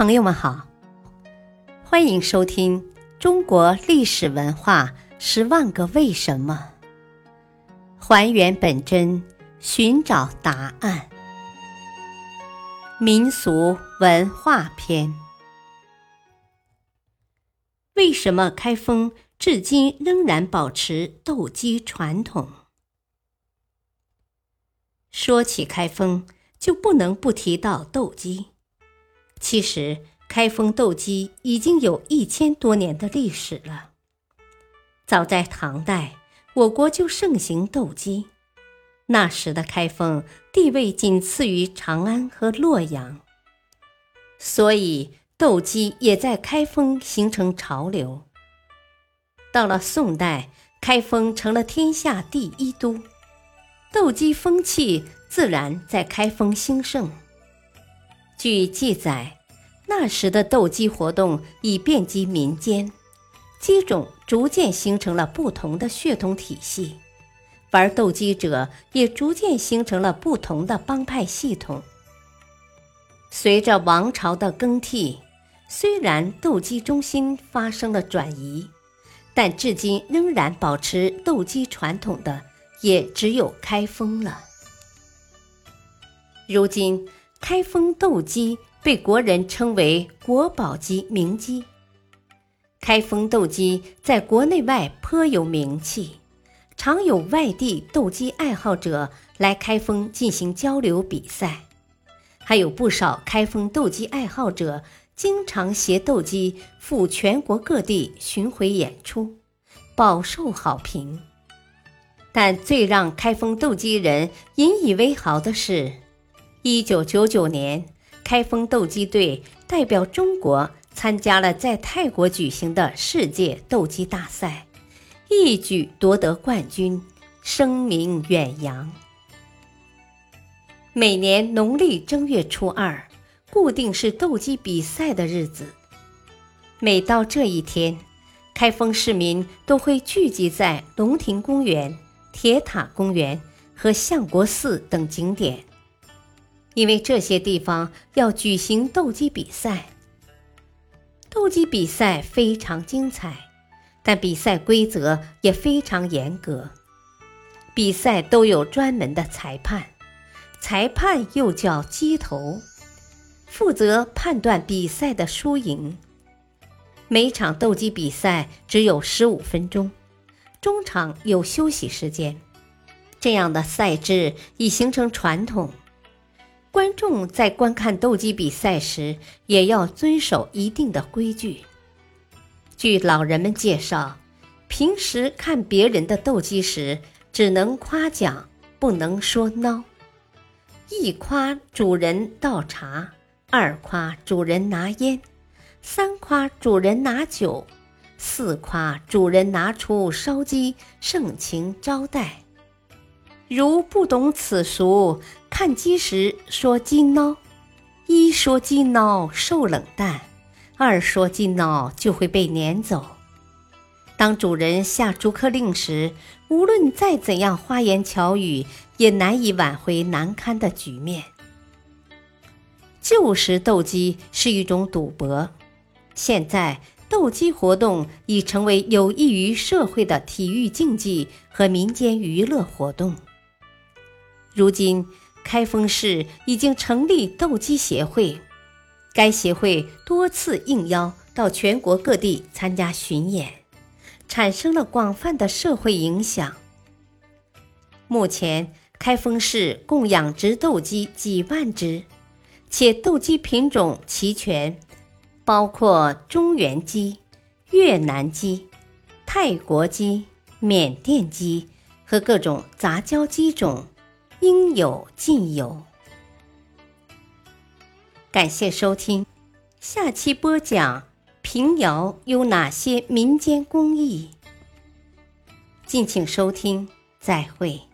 朋友们好，欢迎收听《中国历史文化十万个为什么》，还原本真，寻找答案。民俗文化篇：为什么开封至今仍然保持斗鸡传统？说起开封，就不能不提到斗鸡。其实，开封斗鸡已经有一千多年的历史了。早在唐代，我国就盛行斗鸡。那时的开封地位仅次于长安和洛阳，所以斗鸡也在开封形成潮流。到了宋代，开封成了天下第一都，斗鸡风气自然在开封兴盛。据记载，那时的斗鸡活动已遍及民间，鸡种逐渐形成了不同的血统体系，玩斗鸡者也逐渐形成了不同的帮派系统。随着王朝的更替，虽然斗鸡中心发生了转移，但至今仍然保持斗鸡传统的也只有开封了。如今。开封斗鸡被国人称为国宝级名鸡。开封斗鸡在国内外颇有名气，常有外地斗鸡爱好者来开封进行交流比赛，还有不少开封斗鸡爱好者经常携斗鸡赴全国各地巡回演出，饱受好评。但最让开封斗鸡人引以为豪的是。一九九九年，开封斗鸡队代表中国参加了在泰国举行的世界斗鸡大赛，一举夺得冠军，声名远扬。每年农历正月初二，固定是斗鸡比赛的日子。每到这一天，开封市民都会聚集在龙亭公园、铁塔公园和相国寺等景点。因为这些地方要举行斗鸡比赛，斗鸡比赛非常精彩，但比赛规则也非常严格。比赛都有专门的裁判，裁判又叫鸡头，负责判断比赛的输赢。每场斗鸡比赛只有十五分钟，中场有休息时间。这样的赛制已形成传统。观众在观看斗鸡比赛时，也要遵守一定的规矩。据老人们介绍，平时看别人的斗鸡时，只能夸奖，不能说孬。一夸主人倒茶，二夸主人拿烟，三夸主人拿酒，四夸主人拿出烧鸡，盛情招待。如不懂此俗，看鸡时说鸡孬，一说鸡孬受冷淡，二说鸡孬就会被撵走。当主人下逐客令时，无论再怎样花言巧语，也难以挽回难堪的局面。旧时斗鸡是一种赌博，现在斗鸡活动已成为有益于社会的体育竞技和民间娱乐活动。如今，开封市已经成立斗鸡协会，该协会多次应邀到全国各地参加巡演，产生了广泛的社会影响。目前，开封市共养殖斗鸡几万只，且斗鸡品种齐全，包括中原鸡、越南鸡、泰国鸡、缅甸鸡和各种杂交鸡种。应有尽有。感谢收听，下期播讲平遥有哪些民间工艺？敬请收听，再会。